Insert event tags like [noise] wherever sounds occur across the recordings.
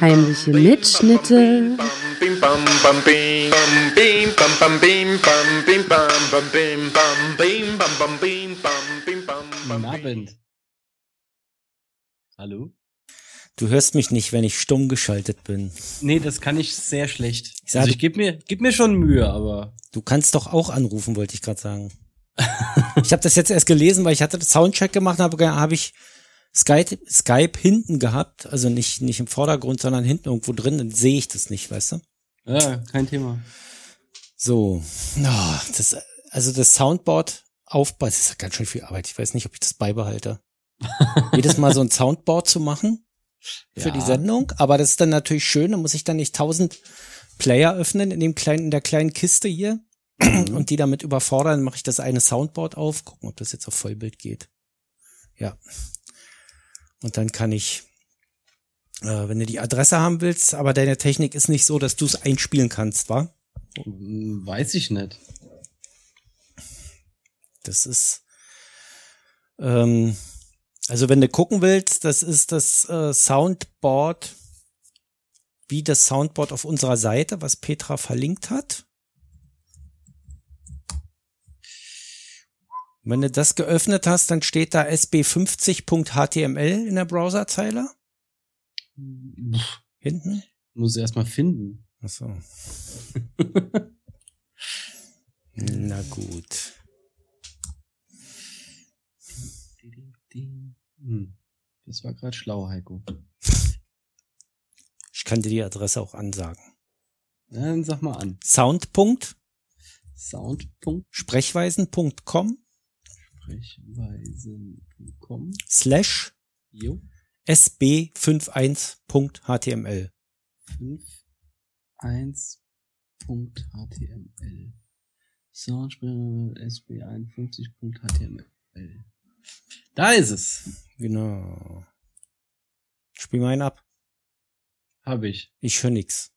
Heimliche Mitschnitte. Guten Abend. Hallo? Du hörst mich nicht, wenn ich stumm geschaltet bin. Nee, das kann ich sehr schlecht. Ich sag- also ich gebe mir, geb mir schon Mühe, aber Du kannst doch auch anrufen, wollte ich gerade sagen. ich habe das jetzt erst gelesen, weil ich hatte Soundcheck gemacht, habe hab ich Skype, Skype hinten gehabt, also nicht nicht im Vordergrund, sondern hinten irgendwo drin, dann sehe ich das nicht, weißt du? ja, kein Thema. So, oh, das, also das Soundboard aufbauen, das ist ja ganz schön viel Arbeit. Ich weiß nicht, ob ich das beibehalte. [laughs] Jedes Mal so ein Soundboard zu machen für Ja. die Sendung, aber das ist dann natürlich schön, da muss ich dann nicht tausend Player öffnen in dem kleinen, in der kleinen Kiste hier und die damit überfordern, dann mache ich das eine Soundboard auf, gucken, ob das jetzt auf Vollbild geht. Ja. Und dann kann ich, äh, wenn du die Adresse haben willst, aber deine Technik ist nicht so, dass du es einspielen kannst, wa? Hm, Weiß ich nicht. Das ist, ähm, also wenn du gucken willst, das ist das äh, Soundboard, wie das Soundboard auf unserer Seite, was Petra verlinkt hat. Wenn du das geöffnet hast, dann steht da sb50.html in der Browserzeile hinten. Muss erst mal finden. Ach so. [laughs] Na gut. Hm. Das war gerade schlau, Heiko. Ich kann dir die Adresse auch ansagen. Dann sag mal an. Sound.sprechweisen.com Sound.sprechweisen.com slash Jo. sb51.html. 51.html. Soundsprecher sb51.html. Da ist es. Genau. Spiel mal einen ab. Habe ich. Ich höre nix.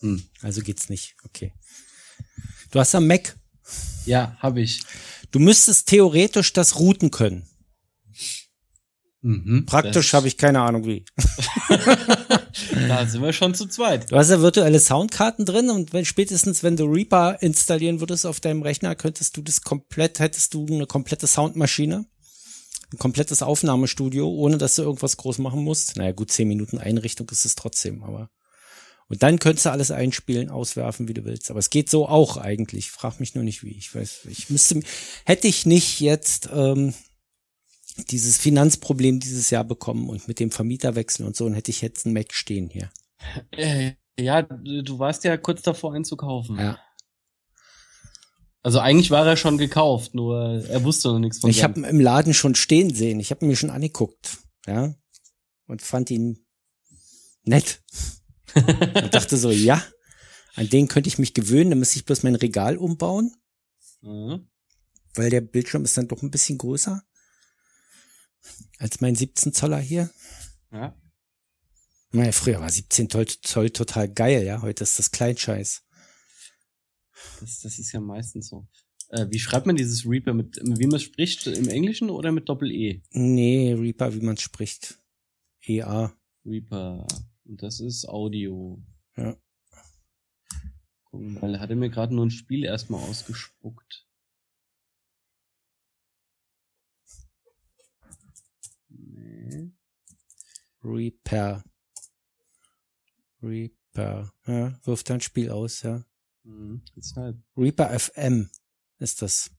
Hm. Also geht's nicht. Okay. Du hast am Mac. Ja, habe ich. Du müsstest theoretisch das routen können. Mhm. Praktisch habe ich keine Ahnung wie. [laughs] Da sind wir schon zu zweit. Du hast ja virtuelle Soundkarten drin und wenn, spätestens wenn du Reaper installieren würdest auf deinem Rechner, könntest du das komplett, hättest du eine komplette Soundmaschine, ein komplettes Aufnahmestudio, ohne dass du irgendwas groß machen musst. Naja, gut, zehn Minuten Einrichtung ist es trotzdem, aber. Und dann könntest du alles einspielen, auswerfen, wie du willst. Aber es geht so auch eigentlich. Frag mich nur nicht wie. Ich weiß, ich müsste, hätte ich nicht jetzt ähm, dieses Finanzproblem dieses Jahr bekommen und mit dem Vermieterwechsel und so, und hätte ich jetzt einen Mac stehen hier. Äh, ja, du warst ja kurz davor, einen zu kaufen. Ja. Also eigentlich war er schon gekauft, nur er wusste noch nichts von Ich habe ihn im Laden schon stehen sehen. Ich habe ihn mir schon angeguckt, ja, und fand ihn nett. Und dachte so, ja, an den könnte ich mich gewöhnen. Dann müsste ich bloß mein Regal umbauen, Mhm. weil der Bildschirm ist dann doch ein bisschen größer als mein 17 Zoller hier. Ja. Naja, früher war 17 Zoll, Zoll total geil, ja. Heute ist das Kleinscheiß. Das, das ist ja meistens so. Äh, wie schreibt man dieses Reaper mit, wie man spricht, im Englischen oder mit Doppel-E? Nee, Reaper, wie man spricht. EA. Reaper. Und das ist Audio. Ja. Gucken, weil er hatte mir gerade nur ein Spiel erstmal ausgespuckt. Nee. Reaper. Reaper. Ja, wirft ein Spiel aus, ja. Mhm, deshalb. Reaper FM ist das.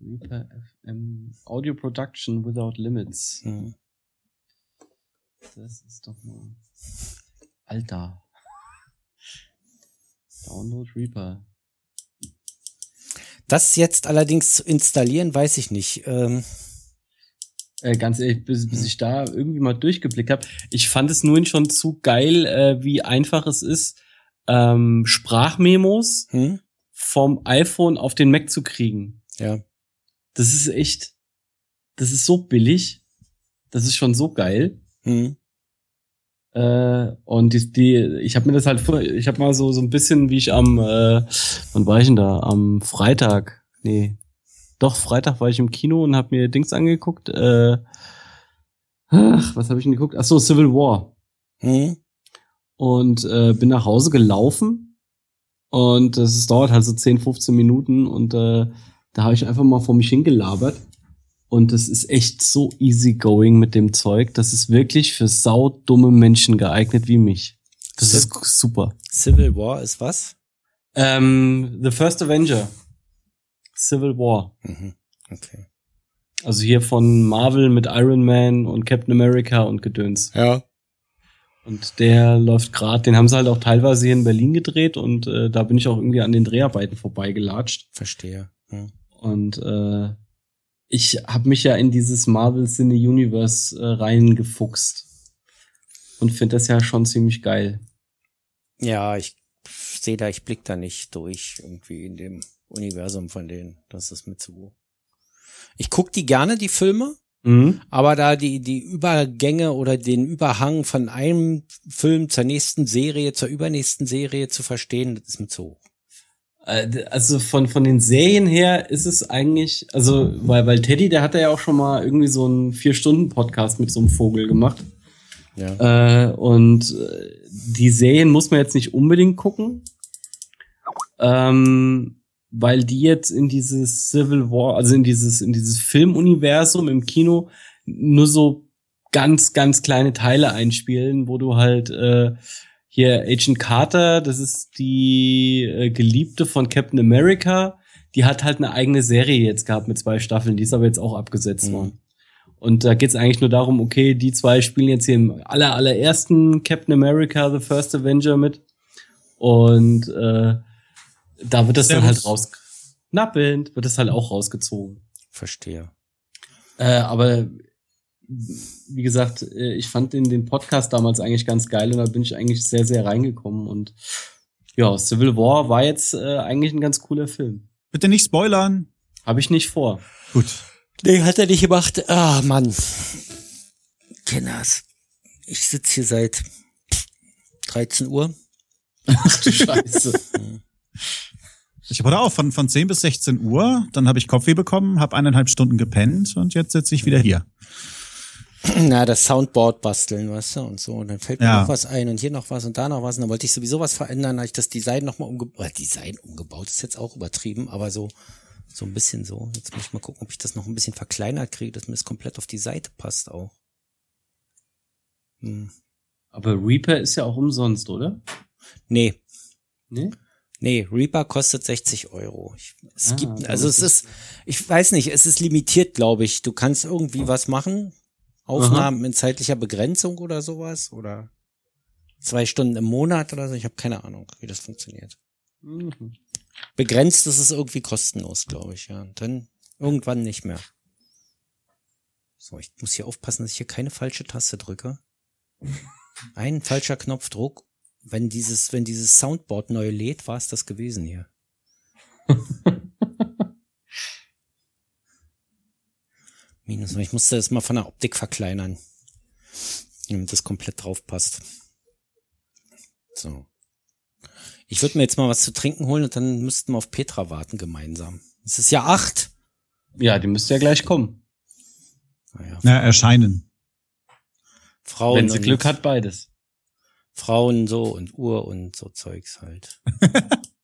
Reaper FM. Audio Production Without Limits. Hm. Das ist doch mal. Alter. Download Reaper. Das jetzt allerdings zu installieren, weiß ich nicht. Ähm, Äh, ganz ehrlich, bis, bis ich da irgendwie mal durchgeblickt habe. Ich fand es nur schon zu geil, äh, wie einfach es ist, ähm, Sprachmemos hm? vom iPhone auf den Mac zu kriegen. Ja. Das ist echt, das ist so billig. Das ist schon so geil. Hm. Äh, und die, die ich habe mir das halt vor, ich habe mal so so ein bisschen, wie ich am, äh, wann war ich denn da? Am Freitag, nee, doch Freitag war ich im Kino und habe mir Dings angeguckt, äh, ach, was habe ich denn geguckt? Ach so, Civil War. Hm? Und äh, bin nach Hause gelaufen. Und es dauert halt so 10, 15 Minuten. Und äh, da habe ich einfach mal vor mich hingelabert. Und es ist echt so easygoing mit dem Zeug. Das ist wirklich für saudumme Menschen geeignet wie mich. Das ist super. Civil War ist was? Ähm, The First Avenger. Civil War. Mhm. Okay. Also hier von Marvel mit Iron Man und Captain America und Gedöns. Ja. Und der läuft gerade, den haben sie halt auch teilweise hier in Berlin gedreht und äh, da bin ich auch irgendwie an den Dreharbeiten vorbeigelatscht. Verstehe. Hm. Und äh, ich habe mich ja in dieses Marvel Cine Universe äh, reingefuchst und finde das ja schon ziemlich geil. Ja, ich sehe da, ich blick da nicht durch irgendwie in dem Universum von denen. Das ist mir zu. Ich guck die gerne, die Filme, Mhm. aber da die, die Übergänge oder den Überhang von einem Film zur nächsten Serie, zur übernächsten Serie zu verstehen, das ist mir zu hoch. Also von, von den Serien her ist es eigentlich, also, weil, weil Teddy, der hat ja auch schon mal irgendwie so einen Vier-Stunden-Podcast mit so einem Vogel gemacht. Ja. Äh, und äh, die Serien muss man jetzt nicht unbedingt gucken, ähm, weil die jetzt in dieses Civil War, also in dieses, in dieses Filmuniversum im Kino nur so ganz, ganz kleine Teile einspielen, wo du halt äh, hier Agent Carter, das ist die äh, Geliebte von Captain America, die hat halt eine eigene Serie jetzt gehabt mit zwei Staffeln, die ist aber jetzt auch abgesetzt Mhm. worden. Und da geht's eigentlich nur darum, okay, die zwei spielen jetzt hier im aller, allerersten Captain America, The First Avenger mit. Und äh, da wird das dann Servus. halt raus. Nappend wird das halt auch rausgezogen. Verstehe. Äh, aber wie gesagt, äh, ich fand den, den Podcast damals eigentlich ganz geil und da bin ich eigentlich sehr, sehr reingekommen. Und ja, Civil War war jetzt äh, eigentlich ein ganz cooler Film. Bitte nicht spoilern. Habe ich nicht vor. Gut. Nee, hat er nicht gemacht. Ah, Mann. Kenners. Ich sitz hier seit 13 Uhr. Ach du Scheiße. [laughs] Ich habe heute auch von, von 10 bis 16 Uhr, dann habe ich Kaffee bekommen, habe eineinhalb Stunden gepennt und jetzt sitze ich wieder hier. [clears throat] Na, das Soundboard basteln, weißt du, und so. Und dann fällt mir Ja. noch was ein und hier noch was und da noch was. Und dann wollte ich sowieso was verändern, habe ich das Design nochmal umgebaut. Design umgebaut ist jetzt auch übertrieben, aber so, so ein bisschen so. Jetzt muss ich mal gucken, ob ich das noch ein bisschen verkleinert kriege, dass mir das komplett auf die Seite passt auch. Hm. Aber Reaper ist ja auch umsonst, oder? Nee, Nee? Nee, Reaper kostet 60 Euro. Ich, es Ah, gibt, also es ist, ich weiß nicht, es ist limitiert, glaube ich. Du kannst irgendwie was machen, Aufnahmen in zeitlicher Begrenzung oder sowas oder zwei Stunden im Monat oder so. Ich habe keine Ahnung, wie das funktioniert. Mhm. Begrenzt ist es irgendwie kostenlos, glaube ich, ja. Und dann irgendwann nicht mehr. So, ich muss hier aufpassen, dass ich hier keine falsche Taste drücke. Ein falscher Knopfdruck. Wenn dieses, wenn dieses Soundboard neu lädt, war es das gewesen hier. [laughs] Minus, ich musste das mal von der Optik verkleinern. Damit das komplett drauf passt. So. Ich würde mir jetzt mal was zu trinken holen und dann müssten wir auf Petra warten gemeinsam. Es ist ja acht. Ja, die müsste ja gleich kommen. Naja, Na, erscheinen. Frauen Wenn sie und Glück hat, beides. Frauen so und Uhr und so Zeugs halt. [laughs]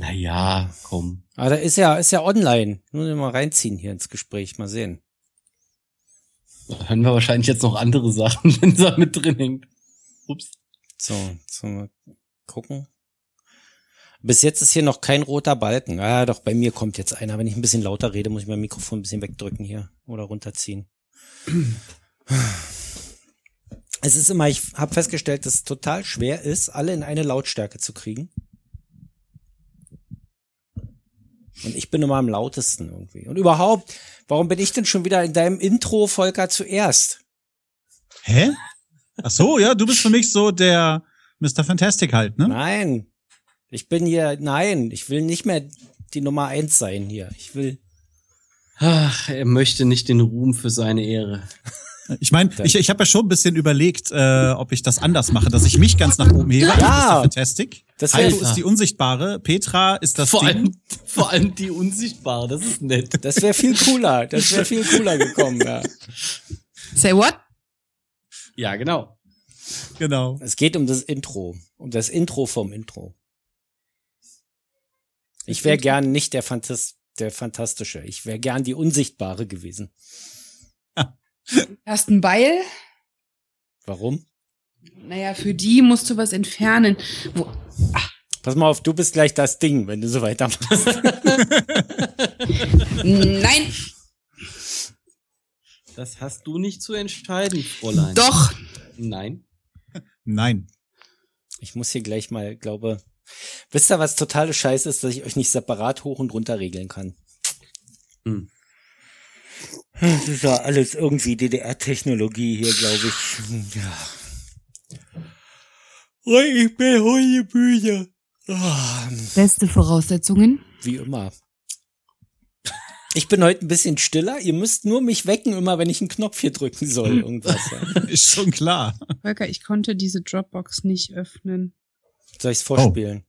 Naja, komm. Aber da ist ja, ist ja online. Nur mal reinziehen hier ins Gespräch, mal sehen. Da hören wir wahrscheinlich jetzt noch andere Sachen, [laughs] wenn sie da mit drin hängt. Ups. So, so mal gucken. Bis jetzt ist hier noch kein roter Balken. Ah, doch, bei mir kommt jetzt einer. Wenn ich ein bisschen lauter rede, muss ich mein Mikrofon ein bisschen wegdrücken hier oder runterziehen. Es ist immer, ich habe festgestellt, dass es total schwer ist, alle in eine Lautstärke zu kriegen. Und ich bin immer am lautesten irgendwie. Und überhaupt, warum bin ich denn schon wieder in deinem Intro, Volker, zuerst? Hä? Ach so, ja, du bist für mich so der Mr. Fantastic halt, ne? Nein. Ich bin hier, nein, ich will nicht mehr die Nummer eins sein hier. Ich will, Ach, er möchte nicht den Ruhm für seine Ehre. Ich meine, ich, ich habe ja schon ein bisschen überlegt, äh, ob ich das anders mache, dass ich mich ganz nach oben hebe. Ja. Fantastic. Das Heiko ist die Unsichtbare, Petra ist das Vor Ding. allem, vor allem die Unsichtbare, das ist nett. Das wäre viel cooler. Das wäre viel cooler gekommen, ja. Say what? Ja, genau. Genau. Es geht um das Intro. Um das Intro vom Intro. Ich wäre gern nicht der, Fantas der Fantastische. Ich wäre gern die Unsichtbare gewesen. Hast ein Beil? Warum? Naja, für die musst du was entfernen. Wo, Pass mal auf, du bist gleich das Ding, wenn du so weitermachst. [laughs] nein, Das hast du nicht zu entscheiden, Fräulein. doch. Nein. Nein. Ich muss hier gleich mal, glaube, wisst ihr, was totale Scheiße ist, dass ich euch nicht separat hoch und runter regeln kann? Hm. Das ist ja alles irgendwie DDR-Technologie hier, glaube ich. Ja. Oh, ich bin heute müde. Ah, Beste Voraussetzungen. wie immer. Ich bin heute ein bisschen stiller. Ihr müsst nur mich wecken, immer wenn ich einen Knopf hier drücken soll. Irgendwas. Ja. [laughs] Ist schon klar. Volker, ich konnte diese Dropbox nicht öffnen. Soll ich's vorspielen?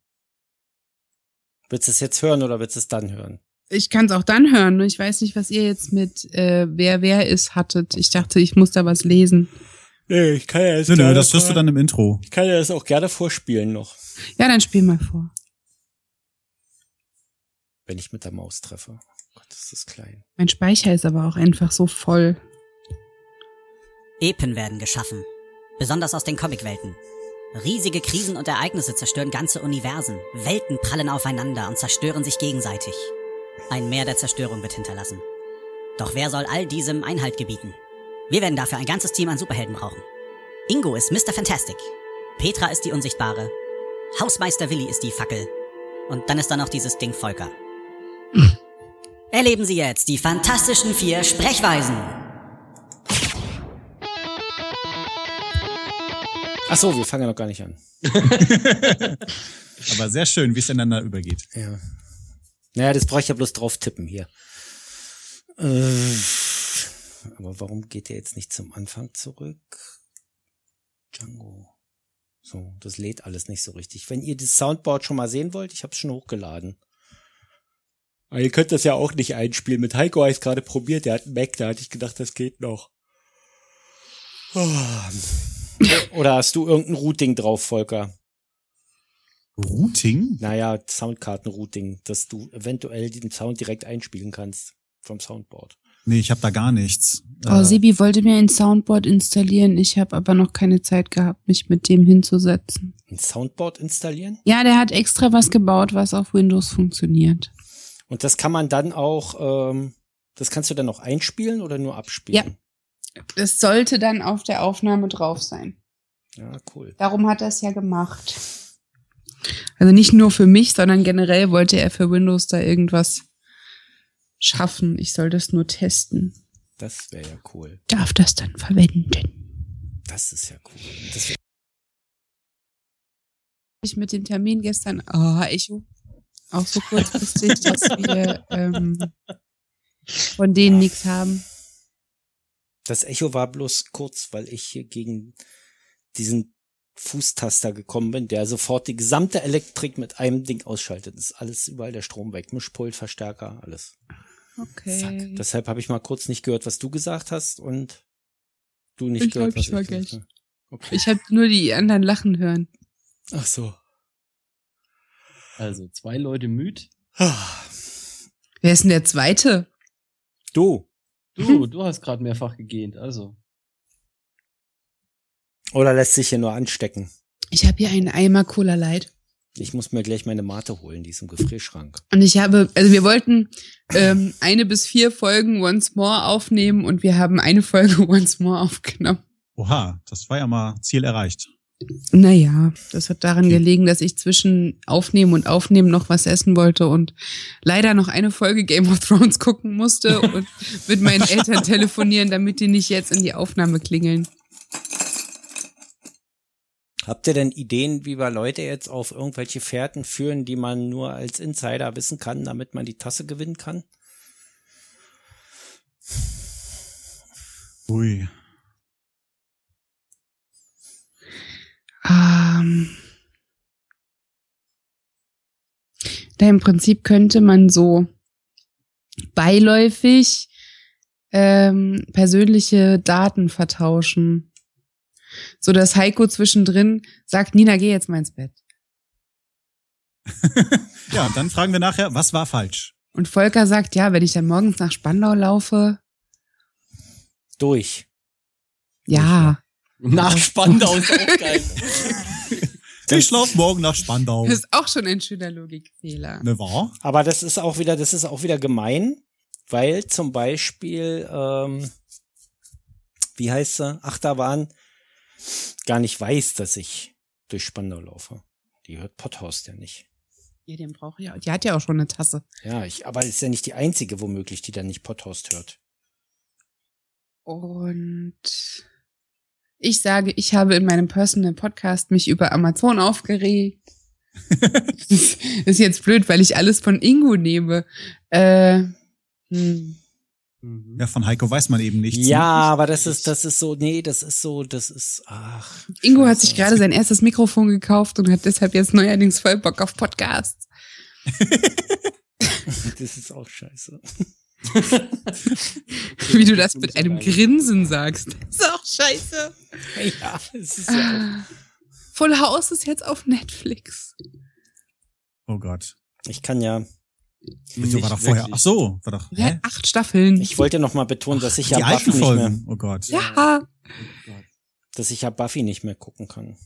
Willst du es jetzt hören oder willst du es dann hören? Ich kann es auch dann hören. nur Ich weiß nicht, was ihr jetzt mit äh, wer wer ist hattet. Ich dachte, ich muss da was lesen. Nee, ich kann ja jetzt Nö, nö, das hörst du dann im Intro. Ich kann ja das auch gerne vorspielen noch, Ja, dann spiel mal vor. wenn ich mit der Maus treffe. Gott, ist das klein. Mein Speicher ist aber auch einfach so voll. Epen werden geschaffen. Besonders aus den Comicwelten. Riesige Krisen und Ereignisse zerstören ganze Universen. Welten prallen aufeinander und zerstören sich gegenseitig. Ein Meer der Zerstörung wird hinterlassen. Doch wer soll all diesem Einhalt gebieten? Wir werden dafür ein ganzes Team an Superhelden brauchen. Ingo ist Mr. Fantastic. Petra ist die Unsichtbare. Hausmeister Willi ist die Fackel. Und dann ist da noch dieses Ding Volker. [clears throat] Erleben Sie jetzt die fantastischen vier Sprechweisen. Ach so, wir fangen ja noch gar nicht an. [laughs] Aber sehr schön, wie es ineinander übergeht. Ja. Naja, das brauche ich ja bloß drauf tippen hier. Äh, aber warum geht der jetzt nicht zum Anfang zurück? Django. So, das lädt alles nicht so richtig. Wenn ihr das Soundboard schon mal sehen wollt, ich habe es schon hochgeladen. Aber ihr könnt das ja auch nicht einspielen. Mit Heiko habe ich gerade probiert. Der hat einen Mac, da hatte ich gedacht, das geht noch. Ah. Oder hast du irgendein Routing drauf, Volker? Routing? Naja, Soundkarten-Routing, dass du eventuell den Sound direkt einspielen kannst vom Soundboard. Nee, ich habe da gar nichts. Oh, Äh, Sebi wollte mir ein Soundboard installieren. Ich habe aber noch keine Zeit gehabt, mich mit dem hinzusetzen. Ein Soundboard installieren? Ja, der hat extra was gebaut, was auf Windows funktioniert. Und das kann man dann auch, ähm, das kannst du dann auch einspielen oder nur abspielen? Das sollte dann auf der Aufnahme drauf sein. Ja, cool. Darum hat er es ja gemacht. Also nicht nur für mich, sondern generell wollte er für Windows da irgendwas schaffen. Ich soll das nur testen. Das wäre ja cool. Darf das dann verwenden. Das ist ja cool. Das Ich mit dem Termin gestern, ah, Echo, auch so kurzfristig, [laughs] dass wir ähm, von denen nichts haben. das Echo war bloß kurz, weil ich hier gegen diesen Fußtaster gekommen bin, der sofort die gesamte Elektrik mit einem Ding ausschaltet. Das ist alles überall der Strom weg. Mischpult, Verstärker, alles. Okay. Zack. Deshalb habe ich mal kurz nicht gehört, was du gesagt hast und du nicht Ich gehört, hab was dich ich gesagt habe. Okay. Ich habe nur die anderen lachen hören. Ach so. Also, zwei Leute müd. Wer ist denn der zweite? Du. Du, [laughs] du hast gerade mehrfach gegähnt, also. Oder lässt sich hier nur anstecken? Ich habe hier einen Eimer Cola Light. Ich muss mir gleich meine Mate holen, die ist im Gefrierschrank. Und ich habe, also wir wollten ähm, eine bis vier Folgen Once More aufnehmen und wir haben eine Folge [laughs] Once More aufgenommen. Oha, das war ja mal Ziel erreicht. Naja, das hat daran Okay. gelegen, dass ich zwischen Aufnehmen und Aufnehmen noch was essen wollte und leider noch eine Folge Game of Thrones [laughs] gucken musste und mit meinen Eltern [laughs] telefonieren, damit die nicht jetzt in die Aufnahme klingeln. Habt ihr denn Ideen, wie wir Leute jetzt auf irgendwelche Fährten führen, die man nur als Insider wissen kann, damit man die Tasse gewinnen kann? Ui. Ähm. Da Im Prinzip könnte man so beiläufig ähm, persönliche Daten vertauschen. So dass Heiko zwischendrin sagt, Nina, geh jetzt mal ins Bett. [laughs] Ja, und dann fragen wir nachher, was war falsch? Und Volker sagt, ja, wenn ich dann morgens nach Spandau laufe, Durch. ja. Nach Spandau ist auch geil. [laughs] Ich schlaf morgen nach Spandau. Das ist auch schon ein schöner Logikfehler. Ne, wahr? Aber das ist auch wieder, das ist auch wieder gemein, weil zum Beispiel, ähm, wie heißt sie, Achterbahn, gar nicht weiß, dass ich durch Spandau laufe. Die hört Potthorst ja nicht. Ja, den braucht ja. Die hat ja auch schon eine Tasse. Ja, ich, aber ist ja nicht die einzige womöglich, die dann nicht Potthorst hört. Und ich sage, ich habe in meinem Personal Podcast mich über Amazon aufgeregt. [laughs] das ist- ist jetzt blöd, weil ich alles von Ingo nehme. Äh, hm. Ja, von Heiko weiß man eben nichts. Ja, ne? aber das ist, das ist so, nee, das ist so, das ist, ach. Ingo hat sich gerade sein erstes Mikrofon gekauft und hat deshalb jetzt neuerdings voll Bock auf Podcasts. [laughs] Das ist auch scheiße. [laughs] Wie du das mit einem Grinsen sagst. Das ist auch scheiße. Ja, es ist ja Ah. Full House ist jetzt auf Netflix. Oh Gott. auch, ich kann ja, Wieso war doch vorher? Ach so, war doch. Ja, Hä? acht Staffeln. ich wollte noch mal betonen, dass ich ja Die alten Buffy nicht mehr, Folgen. Oh Gott. ja. dass ich ja Buffy nicht mehr gucken kann,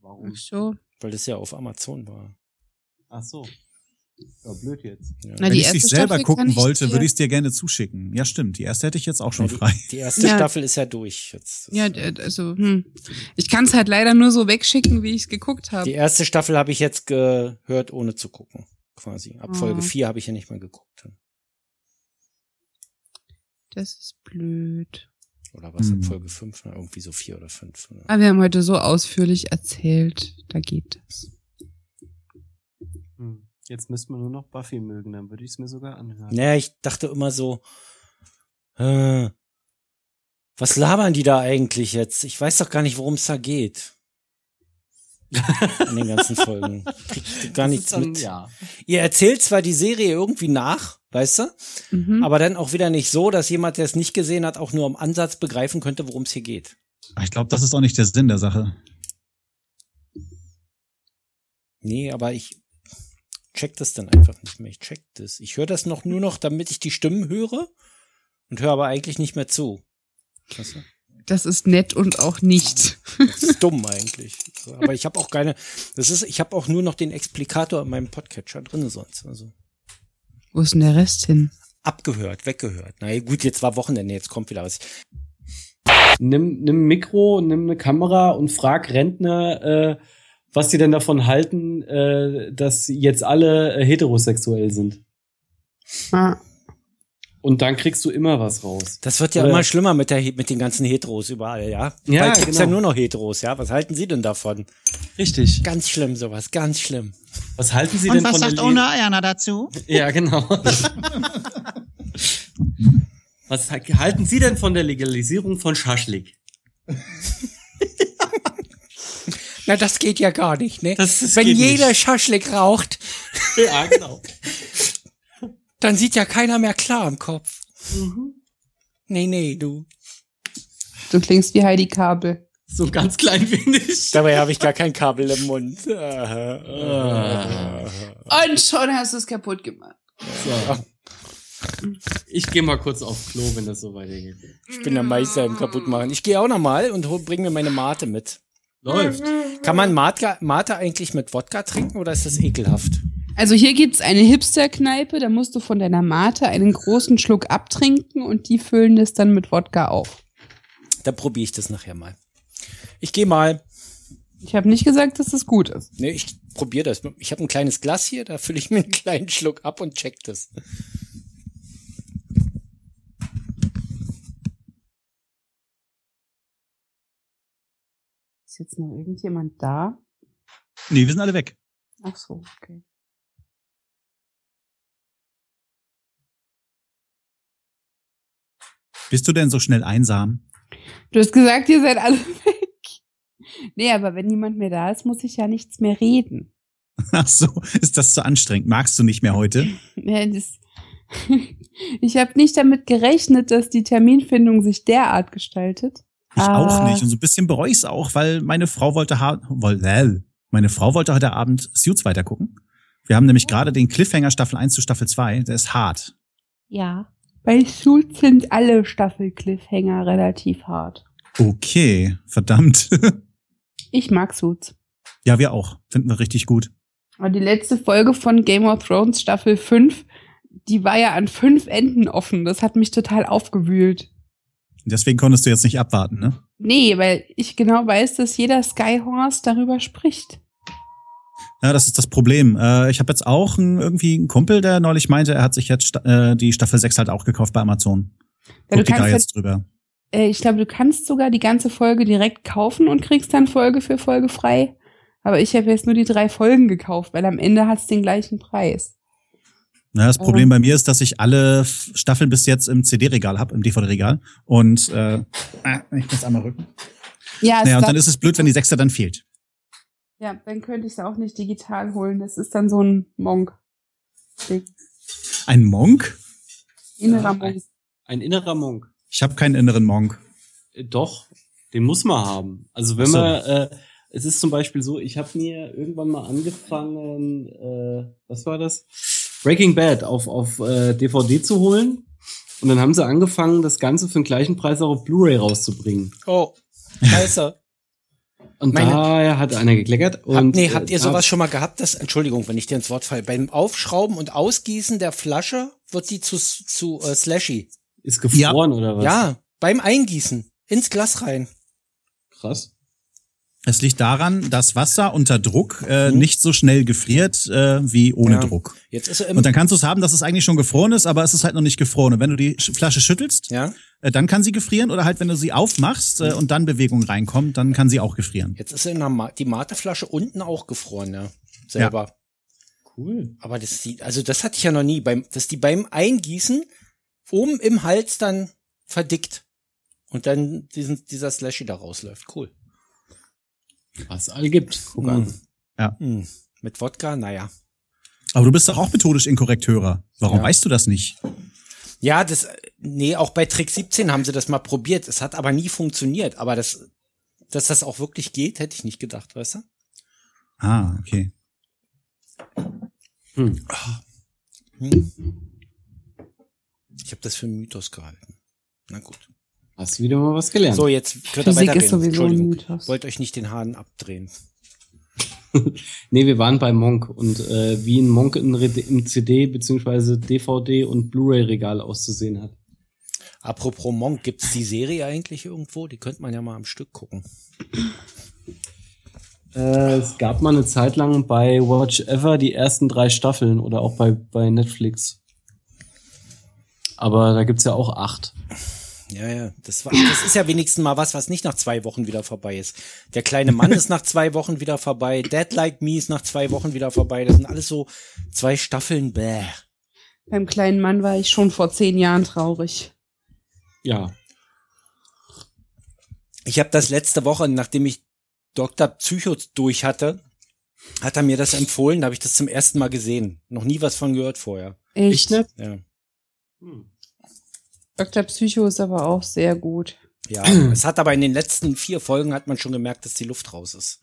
Warum? Ach so. weil das ja auf Amazon war. Ach so. Ja, blöd jetzt. Ja. Na, Wenn die ich dich selber Staffel gucken wollte, würde ich es dir gerne zuschicken. Ja, stimmt. Die erste hätte ich jetzt auch schon Ja, die, frei. Die erste Ja. Staffel ist ja durch jetzt. Ja, also, hm. Ich kann es halt leider nur so wegschicken, wie ich es geguckt Die habe. erste Staffel habe ich jetzt gehört, ohne zu gucken. Quasi. Ab Oh. Folge 4 habe ich ja nicht mehr geguckt. Das ist blöd. Oder was? Hm. Ab Folge 5? Na, irgendwie so 4 oder 5. Oder? Aber wir haben heute so ausführlich erzählt. Da geht es. Hm. Jetzt müsste man nur noch Buffy mögen, dann würde ich es mir sogar anhören. Naja, ich dachte immer so, äh, was labern die da eigentlich jetzt? Ich weiß doch gar nicht, worum es da geht. In den ganzen Folgen. Kriegt gar nichts dann, mit. Ja. Ihr erzählt zwar die Serie irgendwie nach, weißt du? Mhm. Aber dann auch wieder nicht so, dass jemand, der es nicht gesehen hat, auch nur im Ansatz begreifen könnte, worum es hier geht. Ich glaube, das ist auch nicht der Sinn der Sache. Nee, aber ich check das dann einfach nicht mehr. Ich check das. Ich höre das noch nur noch, damit ich die Stimmen höre und höre aber eigentlich nicht mehr zu. Weißt du? Das ist nett und auch nicht. Das ist dumm eigentlich. Aber ich habe auch keine. Das ist, ich habe auch nur noch den Explikator in meinem Podcatcher drinne sonst. Also Wo ist denn der Rest hin? abgehört, weggehört. Na ja, gut, jetzt war Wochenende, jetzt kommt wieder was. Nimm, nimm ein Mikro, nimm eine Kamera und frag Rentner, äh, was die denn davon halten, äh, dass jetzt alle äh, heterosexuell sind. Ah, Und dann kriegst du immer was raus. Das wird ja Oder- immer schlimmer mit der mit den ganzen Heteros überall, ja? Ja, Bald gibt's ja genau. nur noch Heteros, ja? Was halten Sie denn davon? Richtig. Ganz schlimm sowas, ganz schlimm. Was halten Sie Und denn was von sagt der Ona Erna dazu? Ja, genau. [laughs] was ha- halten Sie denn von der Legalisierung von Schaschlik? [laughs] Na, das geht ja gar nicht, ne? Das- das Wenn jeder nicht. Schaschlik raucht, Ja, genau. [laughs] dann sieht ja keiner mehr klar im Kopf. Mhm. Nee, nee, du. du klingst wie Heidi Kabel. So ganz klein wenig. Dabei habe ich gar kein Kabel im Mund. [laughs] Ah. Und schon hast du es kaputt gemacht. So. Ich gehe mal kurz auf Klo, wenn das so weitergeht. Ich bin der Meister im Kaputtmachen. Ich gehe auch noch mal und hol- bring mir meine Mate mit. Läuft. Kann man Mate, Mate eigentlich mit Wodka trinken oder ist das ekelhaft? Also hier gibt's eine Hipster-Kneipe, da musst du von deiner Mate einen großen Schluck abtrinken und die füllen das dann mit Wodka auf. Da probiere ich das nachher mal. Ich gehe mal. Ich habe nicht gesagt, dass das gut ist. Ne, ich probiere das. Ich habe ein kleines Glas hier, da fülle ich mir einen kleinen Schluck ab und check das. Ist jetzt noch irgendjemand da? Nee, wir sind alle weg. Ach so, okay. Bist du denn so schnell einsam? Du hast gesagt, ihr seid alle [laughs] weg. Nee, aber wenn niemand mehr da ist, muss ich ja nichts mehr reden. Ach so, ist das zu anstrengend? Magst du nicht mehr heute? [laughs] Ja, das, [laughs] ich habe nicht damit gerechnet, dass die Terminfindung sich derart gestaltet. Ich Ah. auch nicht. Und so ein bisschen bereue ich es auch, weil meine Frau wollte, äh, meine Frau wollte heute Abend Suits weitergucken. Wir haben nämlich gerade den Cliffhanger Staffel 1 zu Staffel 2. Der ist hart. Ja. Bei Suits sind alle Staffel-Cliffhanger relativ hart. Okay, verdammt. [laughs] Ich mag Suits. ja, wir auch. Finden wir richtig gut. Aber die letzte Folge von Game of Thrones Staffel 5, die war ja an fünf Enden offen. Das hat mich total aufgewühlt. Deswegen konntest du jetzt nicht abwarten, ne? Nee, weil ich genau weiß, dass jeder Skyhorse darüber spricht. Ja, das ist das Problem. Äh, ich habe jetzt auch einen, irgendwie einen Kumpel, der neulich meinte, er hat sich jetzt äh, die Staffel 6 halt auch gekauft bei Amazon. Ja, du Guckt die da kannst jetzt drüber. Äh, ich glaube, du kannst sogar die ganze Folge direkt kaufen und kriegst dann Folge für Folge frei. Aber ich habe jetzt nur die drei Folgen gekauft, weil am Ende hat's den gleichen Preis. Ja, das Ja. Problem bei mir ist, dass ich alle Staffeln bis jetzt im CD-Regal habe, im DVD-Regal. Und äh, ah, ich muss einmal rücken. Ja, Naja, und dann ist es blöd, wenn die Sechste dann fehlt. Ja, dann könnte ich es auch nicht digital holen. Das ist dann so ein Monk. Ein Monk? Innerer Ja, Monk. Ein innerer Monk. Ich habe keinen inneren Monk. Äh, Doch, den muss man haben. Also wenn so. man, äh, es ist zum Beispiel so, ich habe mir irgendwann mal angefangen, äh, was war das? Breaking Bad auf, auf äh, DVD zu holen. Und dann haben sie angefangen, das Ganze für den gleichen Preis auch auf Blu-ray rauszubringen. Oh, [laughs] scheiße. Und Meine- daher hat einer gekleckert. Hab, Und, nee, habt äh, ihr da- sowas schon mal gehabt, dass, Entschuldigung, wenn ich dir ins Wort falle, beim Aufschrauben und Ausgießen der Flasche wird die zu, zu äh, Slashy. Ist gefroren oder was? Ja, beim Eingießen. Ins Glas rein. Krass. Es liegt daran, dass Wasser unter Druck äh, Mhm. nicht so schnell gefriert äh, wie ohne Ja. Druck. Jetzt ist er im, Und dann kannst du es haben, dass es eigentlich schon gefroren ist, aber es ist halt noch nicht gefroren. Und wenn du die Sch- Flasche schüttelst, ja, äh, dann kann sie gefrieren. Oder halt, wenn du sie aufmachst äh, und dann Bewegung reinkommt, dann kann sie auch gefrieren. jetzt ist in der Ma die Mateflasche unten auch gefroren, ja. Selber. Cool. Aber das sieht, also das hatte ich ja noch nie, beim, dass die beim Eingießen oben im Hals dann verdickt. Und dann diesen, dieser Slashy da rausläuft. Cool. Was all gibt. Guck an. Hm. Mit Wodka, naja. Aber du bist doch auch methodisch inkorrekt Hörer. Warum Ja. weißt du das nicht? Ja, das, nee, auch bei Trick 17 haben sie das mal probiert. Es hat aber nie funktioniert. Aber das, dass das auch wirklich geht, hätte ich nicht gedacht, weißt du? Ah, okay. Hm. Hm. Ich habe das für einen Mythos gehalten. Na gut. Hast du wieder mal was gelernt. So, jetzt könnt ihr Physik weitergehen. ist sowieso Entschuldigung. Wollt euch nicht den Hahn abdrehen. [laughs] Nee, wir waren bei Monk und äh, wie ein Monk in, im CD beziehungsweise DVD und Blu-ray-Regal auszusehen hat. Apropos Monk, gibt's die Serie eigentlich irgendwo? Die könnte man ja mal am Stück gucken. Äh, es gab mal eine Zeit lang bei Watch Ever die ersten drei Staffeln oder auch bei, bei Netflix. Aber da gibt's ja auch acht. Ja, ja. Das, war, das ist ja wenigstens mal was, was nicht nach zwei Wochen wieder vorbei ist. Der kleine Mann ist nach zwei Wochen wieder vorbei. Dead Like Me ist nach zwei Wochen wieder vorbei. Das sind alles so zwei Staffeln. Bäh. Beim kleinen Mann war ich schon vor zehn Jahren traurig. Ja. Ich habe das letzte Woche, nachdem ich Dr. Psycho durch hatte, hat er mir das empfohlen. Da habe ich das zum ersten Mal gesehen. Noch nie was von gehört vorher. Echt? nicht? Ja. Hm. Dr. Psycho ist aber auch sehr gut. Ja, es hat aber in den letzten vier Folgen hat man schon gemerkt, dass die Luft raus ist.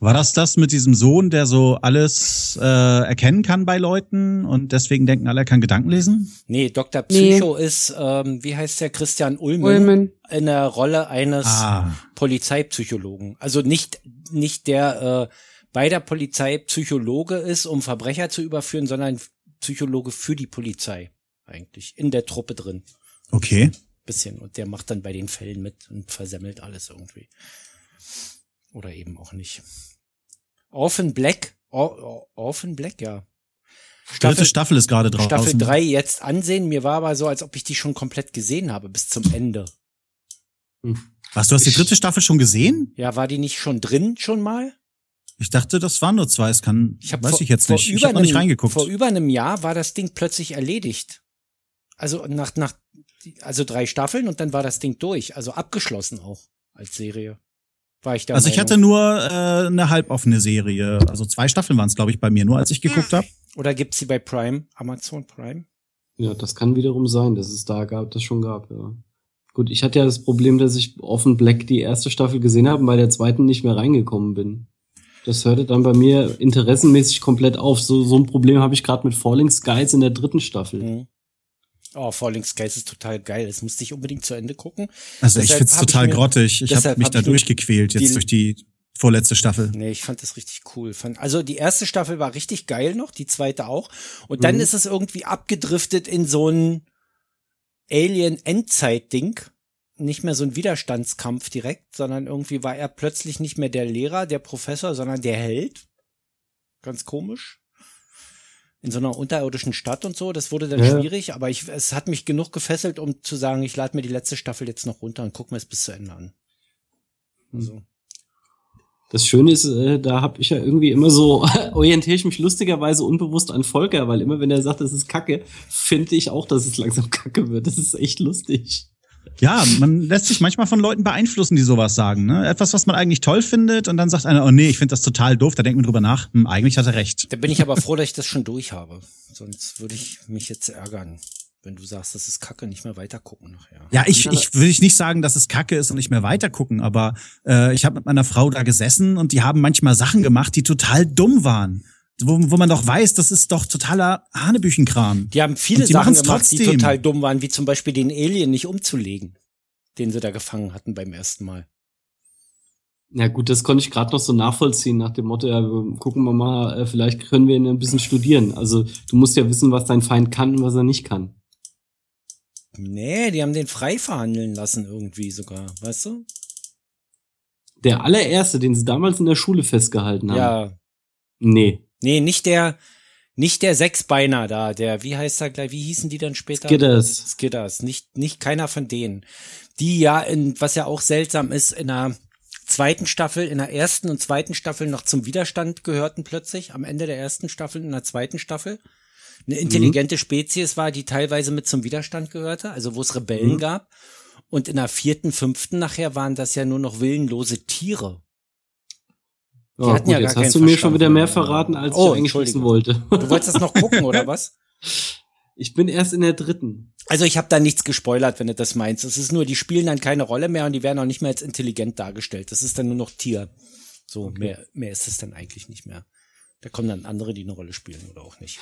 War das das mit diesem Sohn, der so alles äh, erkennen kann bei Leuten und deswegen denken alle, er kann Gedanken lesen? Nee, Dr. Nee. Psycho ist, ähm, wie heißt der, Christian Ulmen, Ulmen. in der Rolle eines Ah, Polizeipsychologen. Also nicht, nicht der äh, bei der Polizei Psychologe ist, um Verbrecher zu überführen, sondern Psychologe für die Polizei eigentlich, in der Truppe drin. okay. Bisschen. Und der macht dann bei den Fällen mit und versemmelt alles irgendwie. Oder eben auch nicht. Orphan Black, Or Or Orphan Black, ja. Dritte Staffel ist gerade draußen. Staffel 3 jetzt ansehen. Mir war aber so, als ob ich die schon komplett gesehen habe bis zum Ende. Was, du hast die dritte Staffel schon gesehen? Ja, war die nicht schon drin schon mal? Ich dachte, das waren nur zwei. Es kann, Ich hab weiß vor, ich jetzt nicht. Ich habe noch nicht reingeguckt. Vor über einem Jahr war das Ding plötzlich erledigt. Also nach, nach, also drei Staffeln und dann war das Ding durch. Also abgeschlossen auch als Serie. War ich der Also ich Meinung. hatte nur äh, eine halboffene Serie. Also zwei Staffeln waren es, glaube ich, bei mir, nur als ich geguckt habe. Oder gibt's sie bei Prime, Amazon Prime? Ja, das kann wiederum sein, dass es da gab, das schon gab, ja. Gut, ich hatte ja das Problem, dass ich offen Black die erste Staffel gesehen habe und bei der zweiten nicht mehr reingekommen bin. Das hörte dann bei mir interessenmäßig komplett auf. So, so ein Problem habe ich gerade mit Falling Skies in der dritten Staffel. Mhm. Oh, Falling Skies ist total geil. Das musste ich unbedingt zu Ende gucken. Also ich Deshalb find's hab ich total mir- grottig. Ich habe mich hab da ich durchgequält jetzt durch die vorletzte Staffel. Nee, ich fand das richtig cool. Also die erste Staffel war richtig geil noch, die zweite auch. Und dann Mhm. ist es irgendwie abgedriftet in so ein Alien-Endzeit-Ding. Nicht mehr so ein Widerstandskampf direkt, sondern irgendwie war er plötzlich nicht mehr der Lehrer, der Professor, sondern der Held. Ganz komisch. In so einer unterirdischen Stadt und so. Das wurde dann Ja. schwierig, aber ich, es hat mich genug gefesselt, um zu sagen, ich lade mir die letzte Staffel jetzt noch runter und guck mir es bis zu Ende an. Also. Das Schöne ist, äh, da habe ich ja irgendwie immer so, [laughs] orientiere ich mich lustigerweise unbewusst an Volker, weil immer wenn er sagt, das ist Kacke, finde ich auch, dass es langsam [laughs] Kacke wird. Das ist echt lustig. Ja, man lässt sich manchmal von Leuten beeinflussen, die sowas sagen. Ne? Etwas, was man eigentlich toll findet und dann sagt einer, oh nee, ich finde das total doof. Da denkt man drüber nach, hm, eigentlich hat er recht. Da bin ich aber froh, dass ich das schon durch habe. Sonst würde ich mich jetzt ärgern, wenn du sagst, das ist Kacke, nicht mehr weiter gucken nachher. Ja, ich, ich will ich nicht sagen, dass es kacke ist und nicht mehr weitergucken, aber äh, ich habe mit meiner Frau da gesessen und die haben manchmal Sachen gemacht, die total dumm waren. Wo, wo man doch weiß, das ist doch totaler Hanebüchenkram. Die haben viele die Sachen gemacht, die trotzdem. total dumm waren, wie zum Beispiel den Alien nicht umzulegen, den sie da gefangen hatten beim ersten Mal. Ja gut, das konnte ich gerade noch so nachvollziehen nach dem Motto, ja, gucken wir mal, äh, vielleicht können wir ihn ein bisschen studieren. Also du musst ja wissen, was dein Feind kann und was er nicht kann. Nee, die haben den frei verhandeln lassen irgendwie sogar, weißt du? Der allererste, den sie damals in der Schule festgehalten haben. Ja. Nee. Nee, nicht der, nicht der Sechsbeiner da, der, wie heißt er gleich, wie hießen die dann später? Skidders. Skidders, nicht, nicht keiner von denen. Die ja, in, was ja auch seltsam ist, in der zweiten Staffel, in der ersten und zweiten Staffel noch zum Widerstand gehörten plötzlich, am Ende der ersten Staffel, in der zweiten Staffel. Eine intelligente Spezies war, die teilweise mit zum Widerstand gehörte, also wo es Rebellen Mhm. gab. Und in der vierten, fünften nachher waren das ja nur noch willenlose Tiere. Die Oh, hatten gut, ja gar jetzt hast du mir schon wieder mehr mehr. verraten, als Oh, ich eigentlich wissen wollte. Du wolltest das noch gucken, oder [laughs] was? Ich bin erst in der dritten. Also ich habe da nichts gespoilert, wenn du das meinst. Es ist nur, die spielen dann keine Rolle mehr und die werden auch nicht mehr als intelligent dargestellt. Das ist dann nur noch Tier. So, mehr, mehr ist es dann eigentlich nicht mehr. Da kommen dann andere, die eine Rolle spielen oder auch nicht.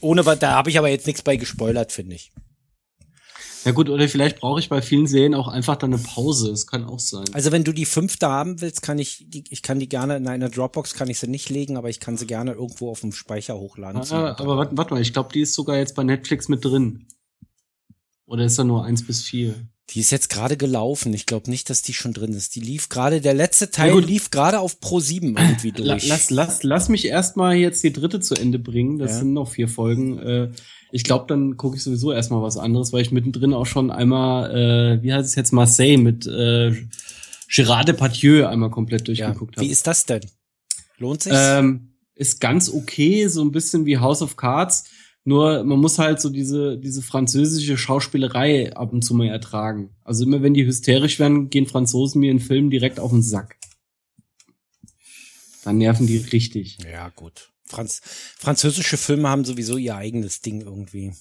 Ohne, da habe ich aber jetzt nichts bei gespoilert, finde ich. Ja gut, oder vielleicht brauche ich bei vielen Serien auch einfach dann eine Pause. Das kann auch sein. Also wenn du die fünfte haben willst, kann ich die, ich kann die gerne in einer Dropbox kann ich sie nicht legen, aber ich kann sie gerne irgendwo auf dem Speicher hochladen. Ah, aber warte warte mal, ich glaube, die ist sogar jetzt bei Netflix mit drin. Oder ist da nur eins bis vier? Die ist jetzt gerade gelaufen. Ich glaube nicht, dass die schon drin ist. Die lief gerade, der letzte Teil lief gerade auf Pro 7 irgendwie durch. lass, lass, lass mich erstmal jetzt die dritte zu Ende bringen. Das Ja. sind noch vier Folgen. Äh, ich glaube, dann gucke ich sowieso erstmal was anderes, weil ich mittendrin auch schon einmal, äh, wie heißt es jetzt, Marseille mit äh, Gérard Depardieu einmal komplett ja. durchgeguckt habe. Wie ist das denn? Lohnt sich? Ähm, ist ganz okay, so ein bisschen wie House of Cards. Nur man muss halt so diese, diese französische Schauspielerei ab und zu mal ertragen. Also immer wenn die hysterisch werden, gehen Franzosen mir in Filmen direkt auf den Sack. Dann nerven die richtig. Ja, gut. Franz französische Filme haben sowieso ihr eigenes Ding irgendwie.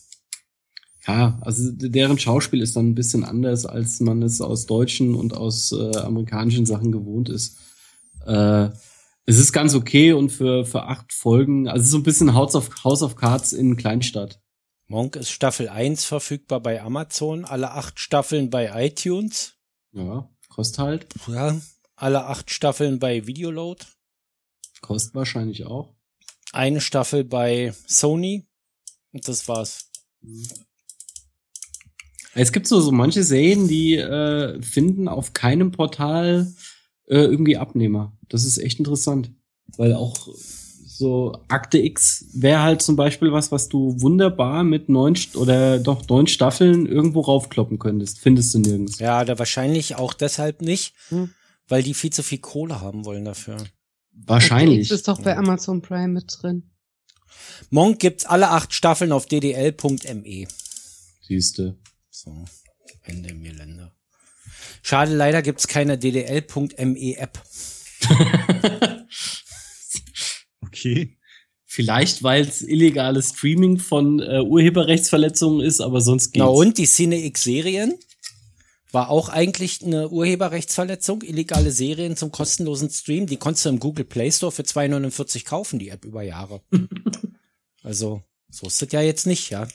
Ja, also deren Schauspiel ist dann ein bisschen anders, als man es aus deutschen und aus äh, amerikanischen Sachen gewohnt ist. Äh, es ist ganz okay und für, für acht Folgen, also so ein bisschen House of, House of Cards in Kleinstadt. Monk ist Staffel 1 verfügbar bei Amazon, alle acht Staffeln bei iTunes. Ja, kostet halt. Ja. Alle acht Staffeln bei Videoload. Kostet wahrscheinlich auch. Eine Staffel bei Sony. Und das war's. Es gibt so, so manche Serien, die äh, finden auf keinem Portal äh, irgendwie Abnehmer. Das ist echt interessant. Weil auch so Akte X wäre halt zum Beispiel was, was du wunderbar mit neun St- oder doch neun Staffeln irgendwo raufkloppen könntest. Findest du nirgends. Ja, da wahrscheinlich auch deshalb nicht, Hm. weil die viel zu viel Kohle haben wollen dafür. Wahrscheinlich. Das ist doch bei Amazon Prime mit drin. Monk gibt's alle acht Staffeln auf ddl.me. Siehste. So, Ende im Gelände. Schade, leider gibt's keine ddl.me-App. [laughs] Okay. Vielleicht, weil es illegales Streaming von äh, Urheberrechtsverletzungen ist, aber sonst geht's. Na und die Cine X-Serien war auch eigentlich eine Urheberrechtsverletzung. Illegale Serien zum kostenlosen Stream, die konntest du im Google Play Store für 2,49 kaufen, die App über Jahre. [laughs] also, so ist das ja jetzt nicht, ja.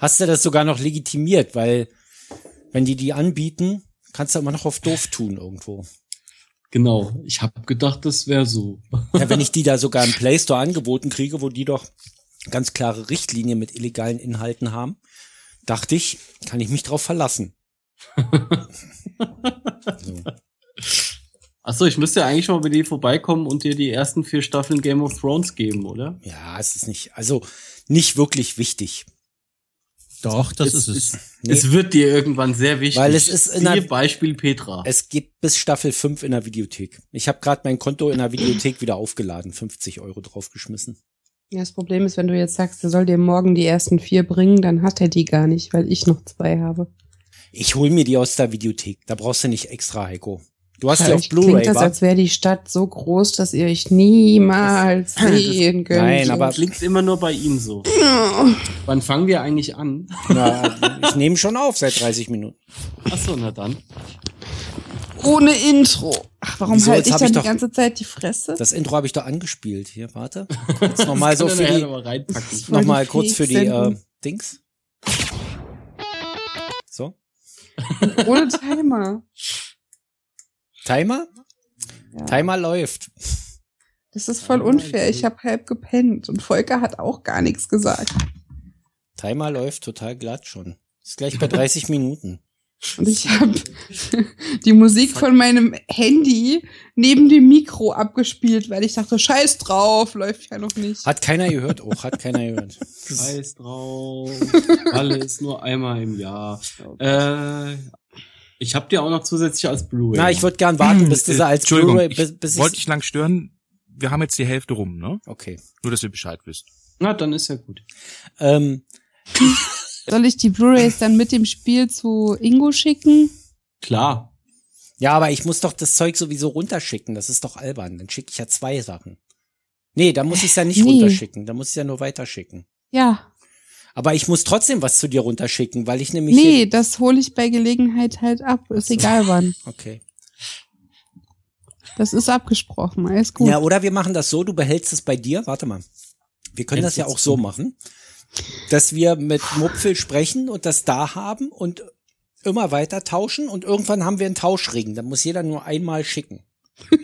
Hast du das sogar noch legitimiert, weil wenn die die anbieten, kannst du immer noch auf doof tun irgendwo. Genau. Ich habe gedacht, das wäre so. Ja, wenn ich die da sogar im [laughs] Play Store angeboten kriege, wo die doch ganz klare Richtlinien mit illegalen Inhalten haben, dachte ich, kann ich mich drauf verlassen. [laughs] so. Achso, ich müsste ja eigentlich schon mal bei dir vorbeikommen und dir die ersten vier Staffeln Game of Thrones geben, oder? Ja, es ist nicht, also nicht wirklich wichtig. Doch, das es, ist es. Nee. Es wird dir irgendwann sehr wichtig. Weil es ist in einer- Beispiel Petra. Es gibt bis Staffel 5 in der Videothek. Ich habe gerade mein Konto in der Videothek wieder aufgeladen, 50 Euro draufgeschmissen. Ja, das Problem ist, wenn du jetzt sagst, er soll dir morgen die ersten vier bringen, dann hat er die gar nicht, weil ich noch zwei habe. Ich hol mir die aus der Videothek. Da brauchst du nicht extra, Heiko. Du hast die auf Vielleicht klingt Blu-ray, das, als wäre die Stadt so groß, dass ihr euch niemals sehen könnt. Nein, aber- Klingt immer nur bei ihm so. Wann fangen wir eigentlich an? Na, ich nehme schon auf seit 30 Minuten. Achso, na dann. ohne Intro. Ach, warum halte Jetzt ich dann ich die doch- ganze Zeit die Fresse? Das Intro habe ich doch angespielt. Hier, warte. [laughs] Kurz nochmal so Kann für die, nochmal die kurz für die äh. Dings. [laughs] So. Ohne Timer. Timer? Ja. Timer läuft. Das ist voll unfair. Ich habe halb gepennt und Volker hat auch gar nichts gesagt. Timer läuft total glatt schon. Ist gleich bei 30 [laughs] Minuten. Und ich habe die Musik von meinem Handy neben dem Mikro abgespielt, weil ich dachte, scheiß drauf, läuft ja noch nicht. Hat keiner gehört, auch hat keiner gehört. [laughs] Scheiß drauf. [laughs] Alles nur einmal im Jahr. Äh, ich habe dir auch noch zusätzlich als Blu-ray. Na, ich würde gern warten, bis Äh, du sie als Entschuldigung, Blu-ray, ich bis, bis wollte ich, lang stören. Wir haben jetzt die Hälfte rum, ne? Okay. Nur, dass ihr Bescheid wisst. Na, dann ist ja gut. Ähm, Soll ich die Blu-rays dann mit dem Spiel zu Ingo schicken? Klar. ja, aber ich muss doch das Zeug sowieso runterschicken. Das ist doch albern. Dann schicke ich ja zwei Sachen. Nee, da muss ich ja nicht Nee. runterschicken. Da muss ich ja nur weiterschicken. Ja. Aber ich muss trotzdem was zu dir runterschicken, weil ich nämlich. Nee, das hole ich bei Gelegenheit halt ab. Ist egal wann. [laughs] Okay. Das ist abgesprochen. Alles gut. Ja, oder wir machen das so, du behältst es bei dir. Warte mal. Wir können das ja auch es so machen, dass wir mit Mupfel sprechen und das da haben und immer weiter tauschen und irgendwann haben wir einen Tauschring. Dann muss jeder nur einmal schicken. [laughs]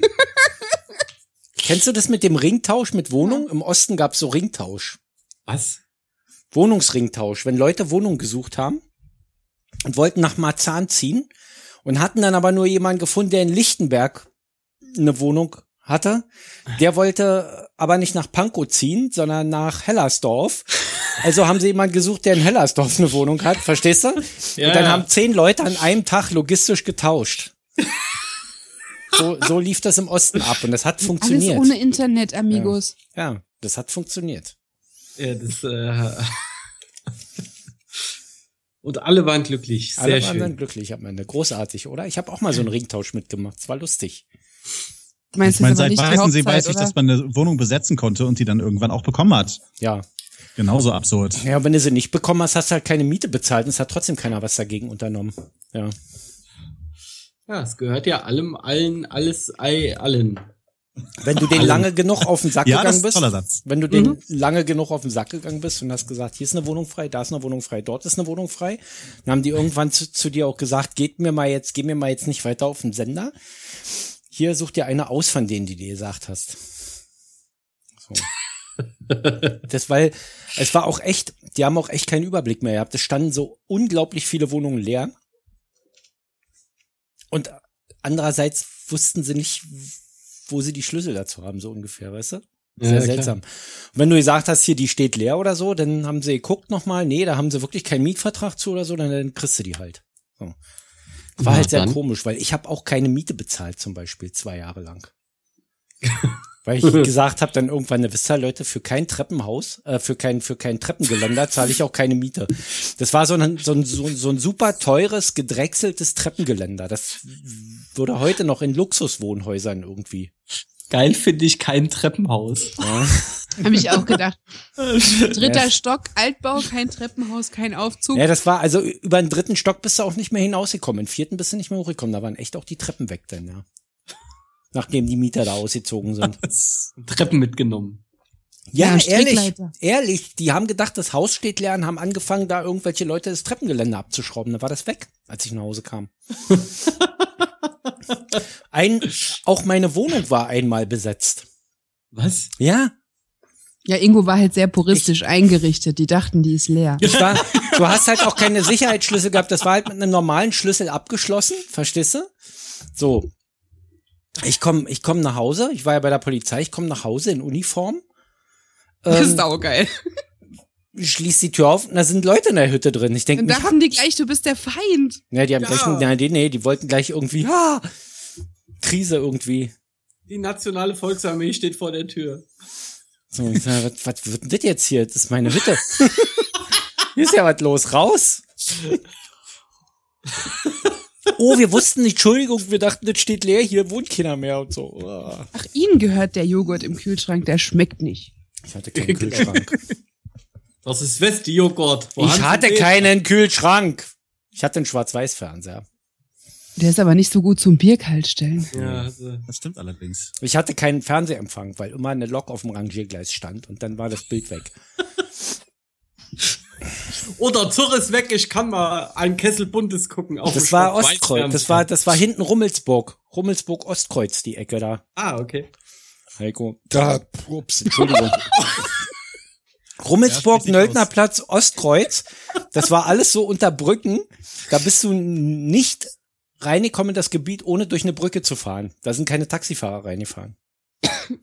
Kennst du das mit dem Ringtausch mit Wohnung? Im Osten gab's so Ringtausch. Was? Wohnungsringtausch. Wenn Leute Wohnung gesucht haben und wollten nach Marzahn ziehen und hatten dann aber nur jemanden gefunden, der in Lichtenberg eine Wohnung hatte. Der wollte aber nicht nach Pankow ziehen, sondern nach Hellersdorf. Also haben sie jemanden gesucht, der in Hellersdorf eine Wohnung hat, verstehst du? Ja, und dann ja. haben zehn Leute an einem Tag logistisch getauscht. So, so lief das im Osten ab und das hat Alles funktioniert. ohne Internet, Amigos. Ja, das hat funktioniert. Ja, das, äh, [laughs] Und alle waren glücklich. Sehr Alle waren schön. dann glücklich am Ende. Großartig, oder? Ich habe auch mal so einen Ringtausch mitgemacht. Es war lustig. Du meinst Ich meine, seit Weißensee weiß ich, dass man eine Wohnung besetzen konnte und die dann irgendwann auch bekommen hat. Ja. Genauso absurd. Ja, wenn du sie nicht bekommen hast, hast du halt keine Miete bezahlt und es hat trotzdem keiner was dagegen unternommen. Ja. Ja, es gehört ja allem, allen, alles, ei, allen. Wenn du den Allen. lange genug auf den Sack Ja, das gegangen ist ein bist, wenn du den lange genug auf den Sack gegangen bist und hast gesagt, hier ist eine Wohnung frei, da ist eine Wohnung frei, dort ist eine Wohnung frei, dann haben die irgendwann zu, zu dir auch gesagt, geht mir mal jetzt, geh mir mal jetzt nicht weiter auf den Sender. Hier such dir eine aus von denen, die du gesagt hast. So. [laughs] Das, weil, es war auch echt, die haben auch echt keinen Überblick mehr gehabt. Es standen so unglaublich viele Wohnungen leer. Und andererseits wussten sie nicht, wo sie die Schlüssel dazu haben, so ungefähr, weißt du? Sehr Ja, klar. seltsam. Und wenn du gesagt hast, hier, die steht leer oder so, dann haben sie geguckt nochmal, nee, da haben sie wirklich keinen Mietvertrag zu oder so, dann, dann kriegst du die halt. So. War Na halt sehr dann. komisch, weil ich habe auch keine Miete bezahlt, zum Beispiel, zwei Jahre lang. [laughs] Weil ich [laughs] gesagt habe dann irgendwann, ne, wisst ihr, Leute, für kein Treppenhaus, äh, für kein, für kein Treppengeländer zahle ich auch keine Miete. Das war so ein, so ein, so ein, so ein super teures, gedrechseltes Treppengeländer. Das würde heute noch in Luxuswohnhäusern irgendwie. Geil finde ich kein Treppenhaus. Ja. [laughs] Habe ich auch gedacht. [laughs] Dritter Stock, Altbau, kein Treppenhaus, kein Aufzug. ja, das war, also über den dritten Stock bist du auch nicht mehr hinausgekommen. Im vierten bist du nicht mehr hochgekommen. Da waren echt auch die Treppen weg dann, ja. Nachdem die Mieter da [laughs] ausgezogen sind. Treppen mitgenommen. Ja, Ja, ehrlich, ehrlich. Die haben gedacht, das Haus steht leer und haben angefangen, da irgendwelche Leute das Treppengeländer abzuschrauben. Da war das weg, als ich nach Hause kam. [laughs] Ein, auch meine Wohnung war einmal besetzt. Was? Ja, Ja, Ingo war halt sehr puristisch eingerichtet. Die dachten, die ist leer. ich war, du hast halt auch keine Sicherheitsschlüssel gehabt. Das war halt mit einem normalen Schlüssel abgeschlossen, verstehst du? So. Ich komme ich komm nach Hause. Ich war ja bei der Polizei. Ich komme nach Hause in Uniform. Das ist Ähm, saugeil. schließ die Tür auf und da sind Leute in der Hütte drin. Ich denke, Dann dachten die gleich, du bist der Feind. Ja, die haben Ja. gleich, nein, die, nee, die wollten gleich irgendwie, ah, Krise irgendwie. Die nationale Volksarmee steht vor der Tür. So, ich sag, was, was wird denn das jetzt hier? Das ist meine Hütte. [laughs] hier ist ja was los, raus. [laughs] Oh, wir wussten nicht, Entschuldigung, wir dachten, das steht leer, hier wohnt keiner mehr und so. Ach, ihnen gehört der Joghurt im Kühlschrank, der schmeckt nicht. Ich hatte keinen Kühlschrank. [laughs] Das ist Westi-Joghurt. Ich hatte keinen Kühlschrank. Ich hatte einen Schwarz-Weiß-Fernseher. Der ist aber nicht so gut zum Bier kaltstellen. Ja, also, Das stimmt allerdings. Ich hatte keinen Fernsehempfang, weil immer eine Lok auf dem Rangiergleis stand und dann war das Bild weg. [laughs] Oder Zurr ist weg, ich kann mal ein Kessel Buntes gucken. Auf Das war Ostkreuz. Das war, das war hinten Rummelsburg. Rummelsburg Ostkreuz, die Ecke da. Ah, okay. Heiko. Da, ups, Entschuldigung. [laughs] Rummelsburg, Ja, Nöldnerplatz, Ostkreuz. Das war alles so unter Brücken. Da bist du nicht reingekommen in das Gebiet, ohne durch eine Brücke zu fahren. Da sind keine Taxifahrer reingefahren.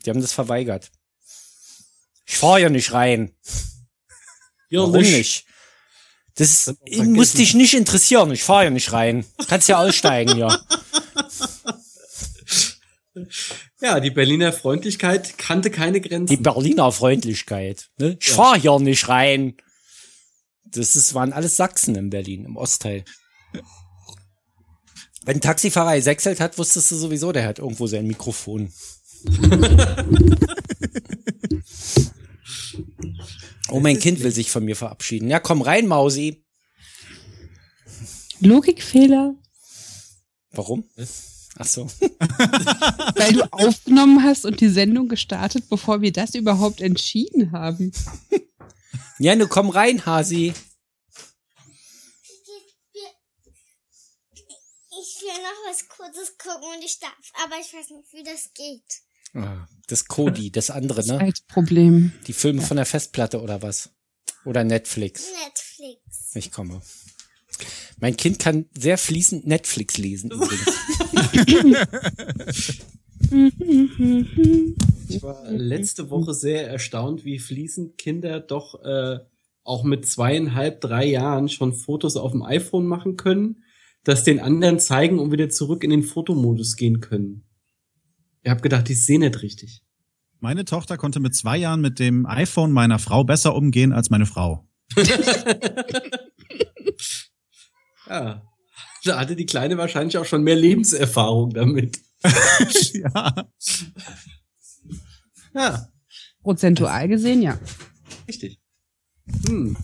Die haben das verweigert. Ich fahr ja nicht rein. Ja, Warum nicht? Das Dann ist, muss dich nicht interessieren. Ich fahr ja nicht rein. Kannst ja aussteigen, ja. Ja, die Berliner Freundlichkeit kannte keine Grenzen. Die Berliner Freundlichkeit. Ne? Ich fahr hier nicht rein. Das ist, waren alles Sachsen in Berlin, im Ostteil. Wenn ein Taxifahrer gesechselt hat, wusstest du sowieso, der hat irgendwo sein Mikrofon. [laughs] oh, mein Kind will sich von mir verabschieden. Ja, komm rein, Mausi. Logikfehler, Warum? Ach so. [laughs] weil du aufgenommen hast und die Sendung gestartet, bevor wir das überhaupt entschieden haben. Ja, nu komm rein, Hasi. Ich will noch was Kurzes gucken und ich darf, aber ich weiß nicht, wie das geht. Ah, Das Cody, das andere, Das ne? alte Problem. Die Filme von der Festplatte oder was? Oder Netflix. Netflix. Ich komme. Mein Kind kann sehr fließend Netflix lesen [laughs] übrigens. Ich war letzte Woche sehr erstaunt, wie fließend Kinder doch äh, auch mit zweieinhalb, drei Jahren schon Fotos auf dem iPhone machen können, das den anderen zeigen und wieder zurück in den Fotomodus gehen können. Ich habe gedacht, die sehen nicht richtig. Meine Tochter konnte mit zwei Jahren mit dem iPhone meiner Frau besser umgehen als meine Frau. [laughs] Ja. Da hatte die Kleine wahrscheinlich auch schon mehr Lebenserfahrung damit. [laughs] ja. Ja, Prozentual gesehen, ja. richtig. Hm.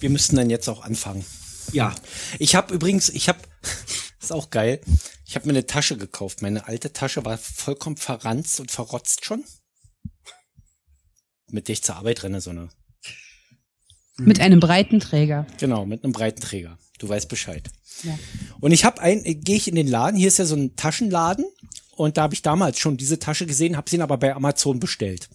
Wir müssten dann jetzt auch anfangen. Ja. Ich habe übrigens, ich habe, [laughs] ist auch geil, ich habe mir eine Tasche gekauft. Meine alte Tasche war vollkommen verranzt und verrotzt schon. Mit der ich zur Arbeit renne, so eine. Mit einem breiten Träger. Genau, mit einem breiten Träger. Du weißt Bescheid. Ja. Und ich habe ein, gehe ich in den Laden, hier ist ja so ein Taschenladen und da habe ich damals schon diese Tasche gesehen, habe sie aber bei Amazon bestellt.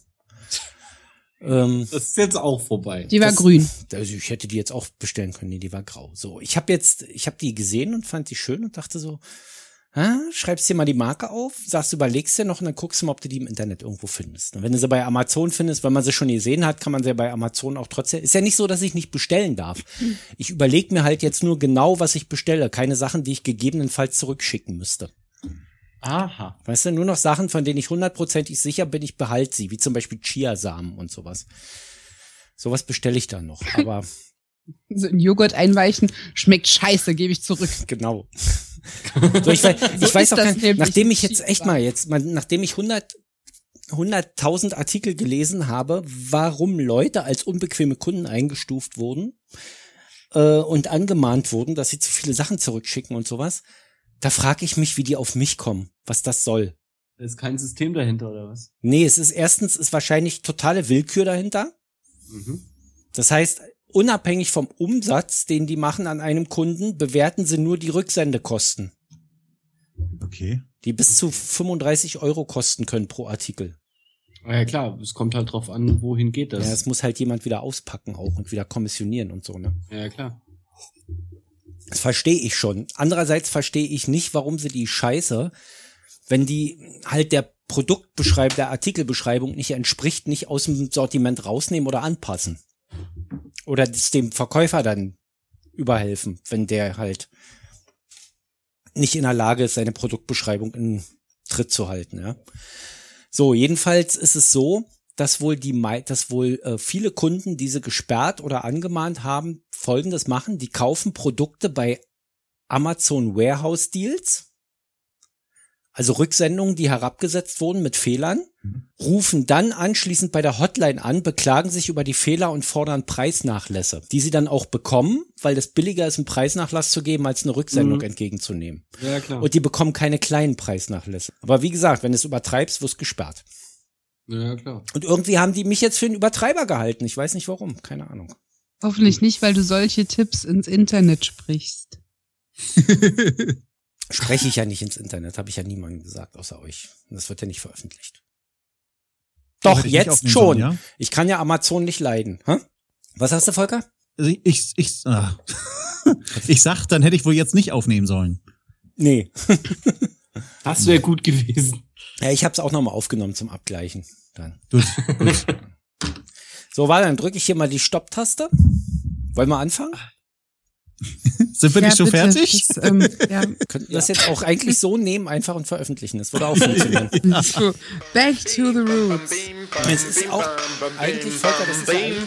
Ähm, Das ist jetzt auch vorbei. Die war Das- grün. also ich hätte die jetzt auch bestellen können, nee, die war grau. So, ich habe jetzt, ich habe die gesehen und fand die schön und dachte so, schreibst dir mal die Marke auf, sagst, überlegst dir noch und dann guckst du mal, ob du die im Internet irgendwo findest. Und wenn du sie bei Amazon findest, wenn man sie schon gesehen hat, kann man sie bei Amazon auch trotzdem. Ist ja nicht so, dass ich nicht bestellen darf. [laughs] Ich überlege mir halt jetzt nur genau, was ich bestelle. Keine Sachen, die ich gegebenenfalls zurückschicken müsste. Aha. Weißt du, nur noch Sachen, von denen ich hundertprozentig sicher bin, ich behalte sie, wie zum Beispiel Chiasamen und sowas. Sowas bestelle ich dann noch, aber. [laughs] So in Joghurt einweichen, schmeckt scheiße, gebe ich zurück. [laughs] Genau. [laughs] so, ich weiß, so ich weiß auch kein, nachdem ich jetzt echt mal jetzt, mal, nachdem ich 100 100.000 Artikel gelesen habe, warum Leute als unbequeme Kunden eingestuft wurden äh, und angemahnt wurden, dass sie zu viele Sachen zurückschicken und sowas, da frage ich mich, wie die auf mich kommen, was das soll. Da ist kein System dahinter oder was? Nee, es ist erstens ist wahrscheinlich totale Willkür dahinter. Mhm. Das heißt, unabhängig vom Umsatz, den die machen an einem Kunden, bewerten sie nur die Rücksendekosten. Okay. Die bis zu 35 Euro kosten können pro Artikel. Ja klar, es kommt halt drauf an, wohin geht das. Ja, es muss halt jemand wieder auspacken auch und wieder kommissionieren und so, ne? Ja, klar. Das verstehe ich schon. Andererseits verstehe ich nicht, warum sie die Scheiße, wenn die halt der Produktbeschreibung, der Artikelbeschreibung nicht entspricht, nicht aus dem Sortiment rausnehmen oder anpassen oder das dem Verkäufer dann überhelfen, wenn der halt nicht in der Lage ist, seine Produktbeschreibung in Tritt zu halten. Ja. So, jedenfalls ist es so, dass wohl die, dass wohl äh, viele Kunden diese gesperrt oder angemahnt haben, folgendes machen, die kaufen Produkte bei Amazon Warehouse Deals, also Rücksendungen, die herabgesetzt wurden mit Fehlern Mhm. rufen dann anschließend bei der Hotline an, beklagen sich über die Fehler und fordern Preisnachlässe, die sie dann auch bekommen, weil das billiger ist, einen Preisnachlass zu geben, als eine Rücksendung mhm. entgegenzunehmen. Ja, klar. Und die bekommen keine kleinen Preisnachlässe. Aber wie gesagt, wenn du es übertreibst, wirst gesperrt. Ja, klar. Und irgendwie haben die mich jetzt für einen Übertreiber gehalten. Ich weiß nicht warum. Keine Ahnung. Hoffentlich nicht, weil du solche Tipps ins Internet sprichst. Spreche ich ja nicht ins Internet, habe ich ja niemandem gesagt, außer euch. Das wird ja nicht veröffentlicht. Doch, jetzt schon. Sollen, ja? Ich kann ja Amazon nicht leiden. Hä? Was hast du, Volker? Also ich, ich, ich, ah. [laughs] ich sag, dann hätte ich wohl jetzt nicht aufnehmen sollen. Nee. [laughs] das wäre gut gewesen. Ja, ich habe es auch nochmal aufgenommen zum Abgleichen. Dann. Gut, [laughs] gut. So, war dann drücke ich hier mal die Stopptaste. Wollen wir anfangen? Sind wir ja, nicht schon bitte. fertig? Das, ähm, ja. Könnten das jetzt auch eigentlich so nehmen, einfach und veröffentlichen. Das würde auch funktionieren. Back to the roots. Es ist auch eigentlich Volker, das ist eigentlich